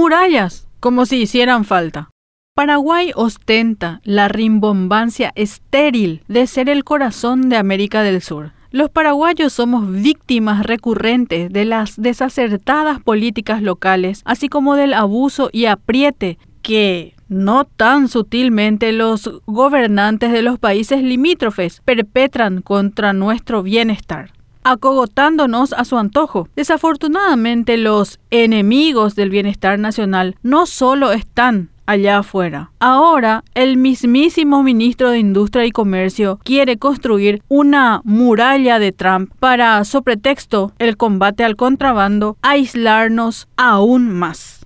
Murallas, como si hicieran falta. Paraguay ostenta la rimbombancia estéril de ser el corazón de América del Sur. Los paraguayos somos víctimas recurrentes de las desacertadas políticas locales, así como del abuso y apriete que no tan sutilmente los gobernantes de los países limítrofes perpetran contra nuestro bienestar acogotándonos a su antojo. Desafortunadamente los enemigos del bienestar nacional no solo están allá afuera. Ahora, el mismísimo ministro de Industria y Comercio quiere construir una muralla de Trump para, sobre pretexto el combate al contrabando, aislarnos aún más.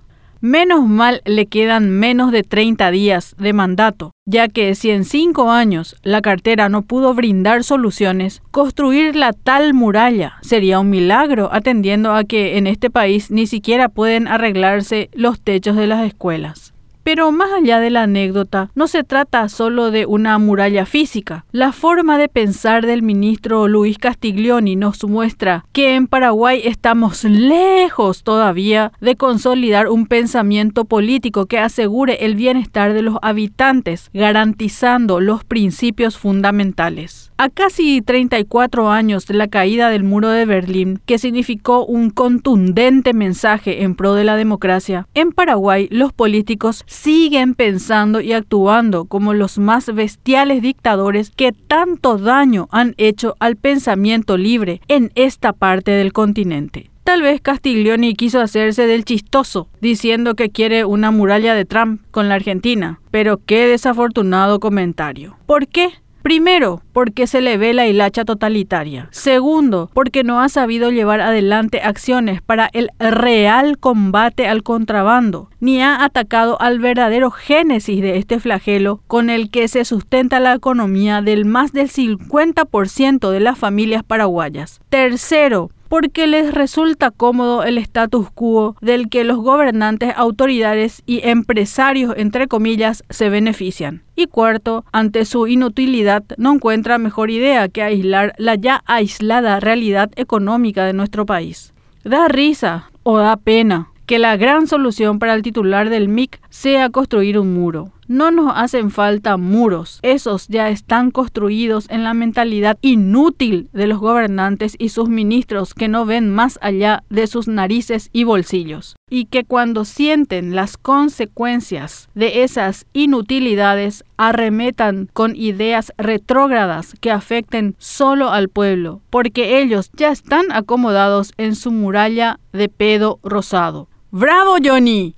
Menos mal le quedan menos de 30 días de mandato, ya que si en cinco años la cartera no pudo brindar soluciones, construir la tal muralla sería un milagro atendiendo a que en este país ni siquiera pueden arreglarse los techos de las escuelas. Pero más allá de la anécdota, no se trata solo de una muralla física. La forma de pensar del ministro Luis Castiglioni nos muestra que en Paraguay estamos lejos todavía de consolidar un pensamiento político que asegure el bienestar de los habitantes, garantizando los principios fundamentales. A casi 34 años de la caída del muro de Berlín, que significó un contundente mensaje en pro de la democracia, en Paraguay los políticos siguen pensando y actuando como los más bestiales dictadores que tanto daño han hecho al pensamiento libre en esta parte del continente. Tal vez Castiglioni quiso hacerse del chistoso, diciendo que quiere una muralla de Trump con la Argentina, pero qué desafortunado comentario. ¿Por qué? Primero, porque se le ve la hilacha totalitaria. Segundo, porque no ha sabido llevar adelante acciones para el real combate al contrabando, ni ha atacado al verdadero génesis de este flagelo con el que se sustenta la economía del más del 50% de las familias paraguayas. Tercero, porque les resulta cómodo el status quo del que los gobernantes, autoridades y empresarios, entre comillas, se benefician. Y cuarto, ante su inutilidad, no encuentra mejor idea que aislar la ya aislada realidad económica de nuestro país. Da risa o da pena que la gran solución para el titular del MIC sea construir un muro. No nos hacen falta muros, esos ya están construidos en la mentalidad inútil de los gobernantes y sus ministros que no ven más allá de sus narices y bolsillos, y que cuando sienten las consecuencias de esas inutilidades arremetan con ideas retrógradas que afecten solo al pueblo, porque ellos ya están acomodados en su muralla de pedo rosado. ¡Bravo, Johnny!